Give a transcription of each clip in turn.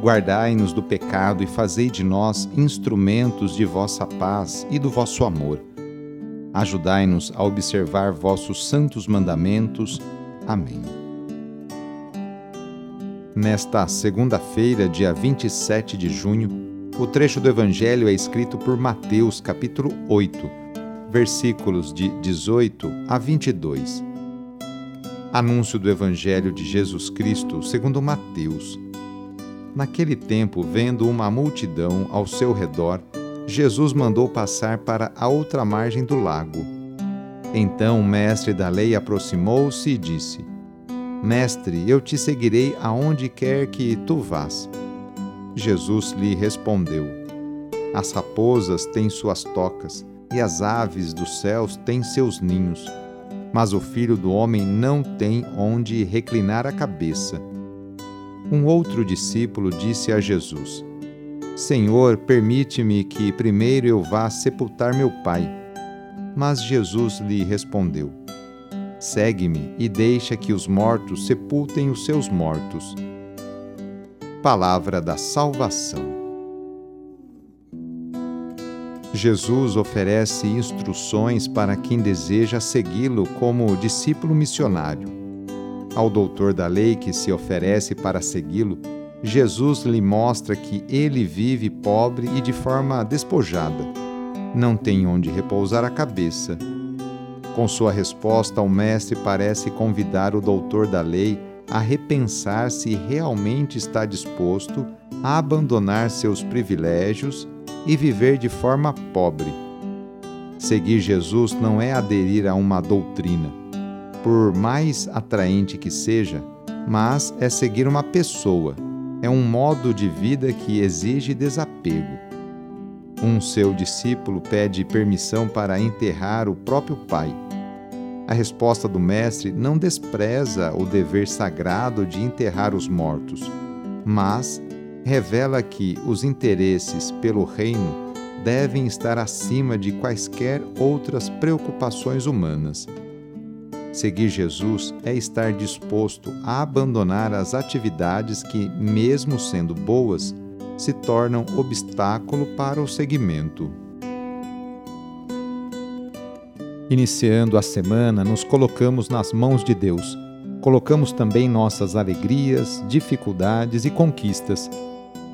Guardai-nos do pecado e fazei de nós instrumentos de vossa paz e do vosso amor. Ajudai-nos a observar vossos santos mandamentos. Amém. Nesta segunda-feira, dia 27 de junho, o trecho do Evangelho é escrito por Mateus, capítulo 8, versículos de 18 a 22. Anúncio do Evangelho de Jesus Cristo segundo Mateus Naquele tempo, vendo uma multidão ao seu redor, Jesus mandou passar para a outra margem do lago. Então o mestre da lei aproximou-se e disse: Mestre, eu te seguirei aonde quer que tu vás. Jesus lhe respondeu: As raposas têm suas tocas e as aves dos céus têm seus ninhos, mas o filho do homem não tem onde reclinar a cabeça. Um outro discípulo disse a Jesus: Senhor, permite-me que primeiro eu vá sepultar meu pai. Mas Jesus lhe respondeu: Segue-me e deixa que os mortos sepultem os seus mortos. Palavra da Salvação. Jesus oferece instruções para quem deseja segui-lo como discípulo missionário. Ao doutor da lei que se oferece para segui-lo, Jesus lhe mostra que ele vive pobre e de forma despojada. Não tem onde repousar a cabeça. Com sua resposta, o mestre parece convidar o doutor da lei a repensar se realmente está disposto a abandonar seus privilégios e viver de forma pobre. Seguir Jesus não é aderir a uma doutrina por mais atraente que seja, mas é seguir uma pessoa, é um modo de vida que exige desapego. Um seu discípulo pede permissão para enterrar o próprio pai. A resposta do Mestre não despreza o dever sagrado de enterrar os mortos, mas revela que os interesses pelo reino devem estar acima de quaisquer outras preocupações humanas. Seguir Jesus é estar disposto a abandonar as atividades que, mesmo sendo boas, se tornam obstáculo para o seguimento. Iniciando a semana, nos colocamos nas mãos de Deus. Colocamos também nossas alegrias, dificuldades e conquistas.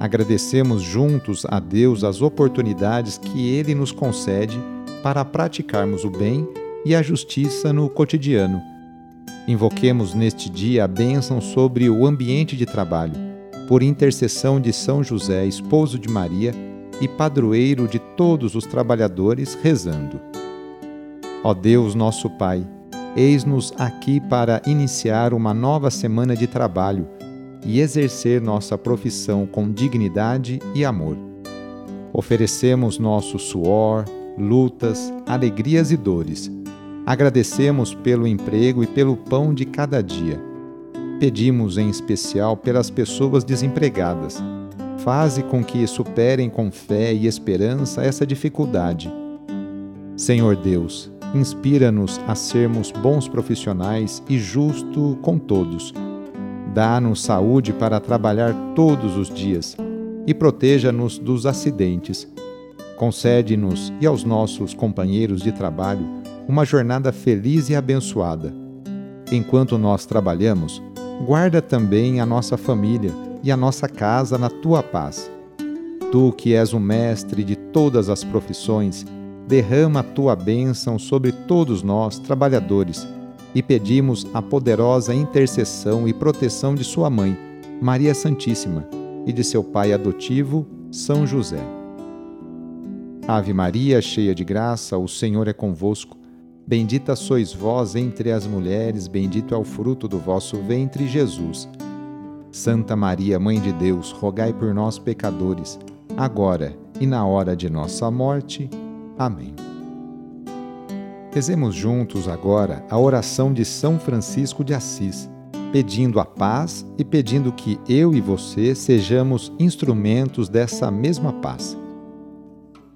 Agradecemos juntos a Deus as oportunidades que Ele nos concede para praticarmos o bem e a justiça no cotidiano. Invoquemos neste dia a bênção sobre o ambiente de trabalho, por intercessão de São José, esposo de Maria e padroeiro de todos os trabalhadores, rezando. Ó Deus, nosso Pai, eis-nos aqui para iniciar uma nova semana de trabalho e exercer nossa profissão com dignidade e amor. Oferecemos nosso suor, lutas, alegrias e dores Agradecemos pelo emprego e pelo pão de cada dia. Pedimos em especial pelas pessoas desempregadas. Faze com que superem com fé e esperança essa dificuldade. Senhor Deus, inspira-nos a sermos bons profissionais e justo com todos. Dá-nos saúde para trabalhar todos os dias e proteja-nos dos acidentes. Concede-nos e aos nossos companheiros de trabalho uma jornada feliz e abençoada. Enquanto nós trabalhamos, guarda também a nossa família e a nossa casa na tua paz. Tu que és o mestre de todas as profissões, derrama a tua bênção sobre todos nós, trabalhadores, e pedimos a poderosa intercessão e proteção de Sua mãe, Maria Santíssima, e de seu pai adotivo, São José. Ave Maria, cheia de graça, o Senhor é convosco. Bendita sois vós entre as mulheres, bendito é o fruto do vosso ventre, Jesus. Santa Maria, Mãe de Deus, rogai por nós, pecadores agora e na hora de nossa morte. Amém. Rezemos juntos agora a oração de São Francisco de Assis, pedindo a paz e pedindo que eu e você sejamos instrumentos dessa mesma paz.